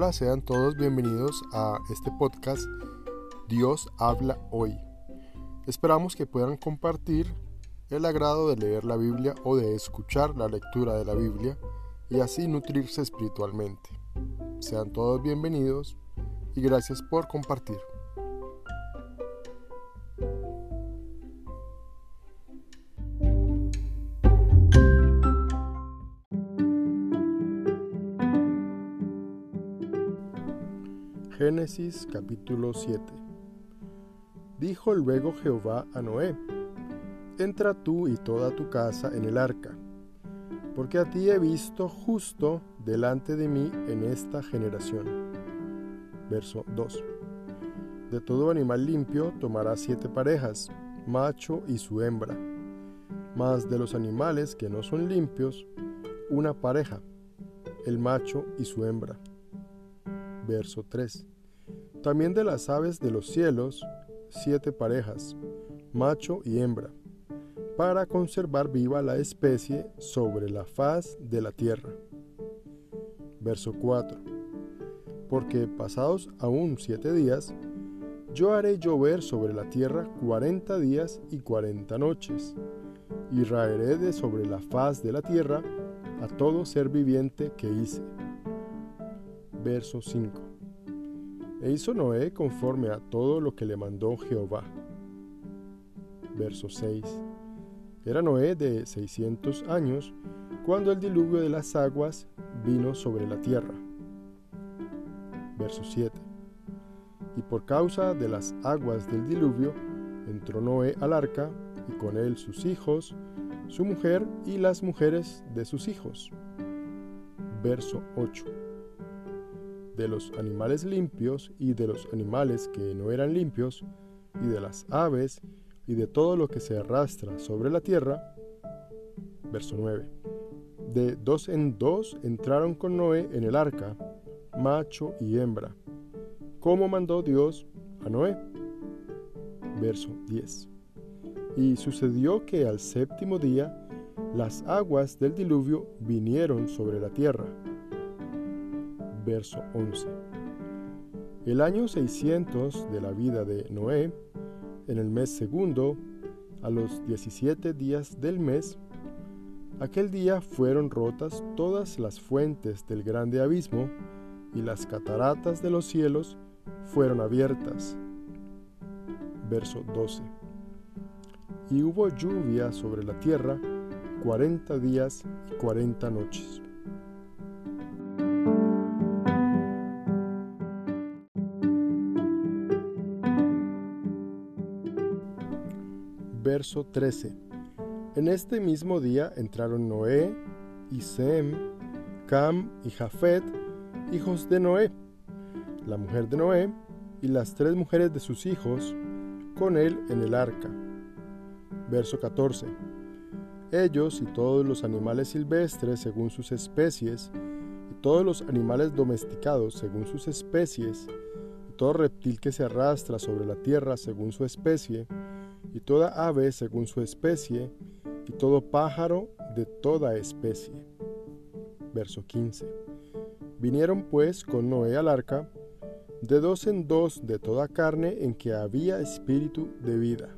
Hola, sean todos bienvenidos a este podcast Dios habla hoy. Esperamos que puedan compartir el agrado de leer la Biblia o de escuchar la lectura de la Biblia y así nutrirse espiritualmente. Sean todos bienvenidos y gracias por compartir. Génesis capítulo 7 Dijo luego Jehová a Noé, Entra tú y toda tu casa en el arca, porque a ti he visto justo delante de mí en esta generación. Verso 2 De todo animal limpio tomará siete parejas, macho y su hembra, mas de los animales que no son limpios, una pareja, el macho y su hembra verso 3. También de las aves de los cielos, siete parejas, macho y hembra, para conservar viva la especie sobre la faz de la tierra. Verso 4. Porque pasados aún siete días, yo haré llover sobre la tierra cuarenta días y cuarenta noches, y raeré de sobre la faz de la tierra a todo ser viviente que hice verso 5. E hizo Noé conforme a todo lo que le mandó Jehová. Verso 6. Era Noé de 600 años cuando el diluvio de las aguas vino sobre la tierra. Verso 7. Y por causa de las aguas del diluvio, entró Noé al arca, y con él sus hijos, su mujer y las mujeres de sus hijos. Verso 8 de los animales limpios y de los animales que no eran limpios, y de las aves y de todo lo que se arrastra sobre la tierra. Verso 9. De dos en dos entraron con Noé en el arca, macho y hembra, como mandó Dios a Noé. Verso 10. Y sucedió que al séptimo día las aguas del diluvio vinieron sobre la tierra verso 11. El año 600 de la vida de Noé, en el mes segundo, a los 17 días del mes, aquel día fueron rotas todas las fuentes del grande abismo y las cataratas de los cielos fueron abiertas. Verso 12. Y hubo lluvia sobre la tierra cuarenta días y cuarenta noches. Verso 13. En este mismo día entraron Noé y Sem, Cam y Jafet, hijos de Noé, la mujer de Noé y las tres mujeres de sus hijos, con él en el arca. Verso 14. Ellos y todos los animales silvestres según sus especies, y todos los animales domesticados según sus especies, y todo reptil que se arrastra sobre la tierra según su especie, y toda ave según su especie, y todo pájaro de toda especie. Verso 15. Vinieron pues con Noé al arca, de dos en dos de toda carne en que había espíritu de vida.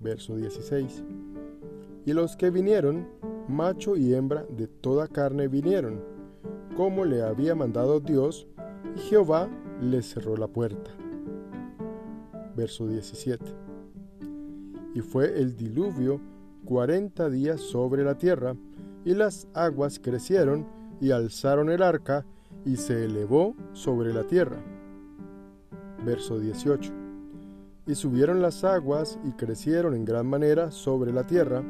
Verso 16. Y los que vinieron, macho y hembra de toda carne vinieron, como le había mandado Dios, y Jehová les cerró la puerta. Verso 17 y fue el diluvio cuarenta días sobre la tierra, y las aguas crecieron y alzaron el arca, y se elevó sobre la tierra. Verso 18. Y subieron las aguas y crecieron en gran manera sobre la tierra,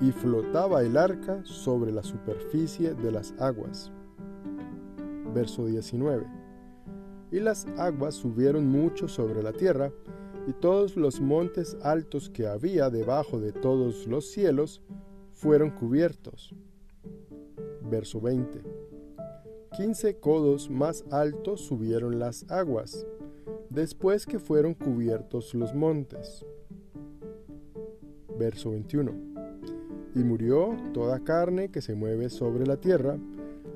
y flotaba el arca sobre la superficie de las aguas. Verso 19. Y las aguas subieron mucho sobre la tierra, y todos los montes altos que había debajo de todos los cielos fueron cubiertos. Verso 20. Quince codos más altos subieron las aguas, después que fueron cubiertos los montes. Verso 21. Y murió toda carne que se mueve sobre la tierra,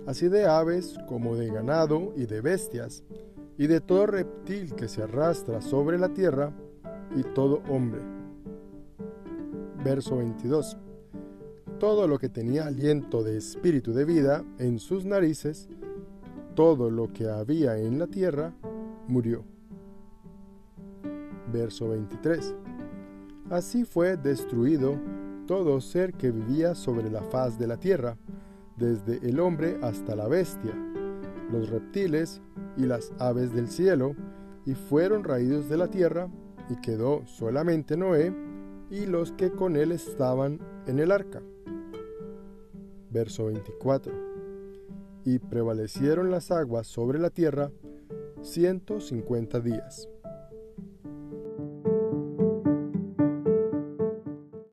así de aves como de ganado y de bestias, y de todo reptil que se arrastra sobre la tierra, y todo hombre. Verso 22. Todo lo que tenía aliento de espíritu de vida en sus narices, todo lo que había en la tierra, murió. Verso 23. Así fue destruido todo ser que vivía sobre la faz de la tierra, desde el hombre hasta la bestia, los reptiles y las aves del cielo, y fueron raídos de la tierra, y quedó solamente Noé y los que con él estaban en el arca. Verso 24. Y prevalecieron las aguas sobre la tierra ciento cincuenta días.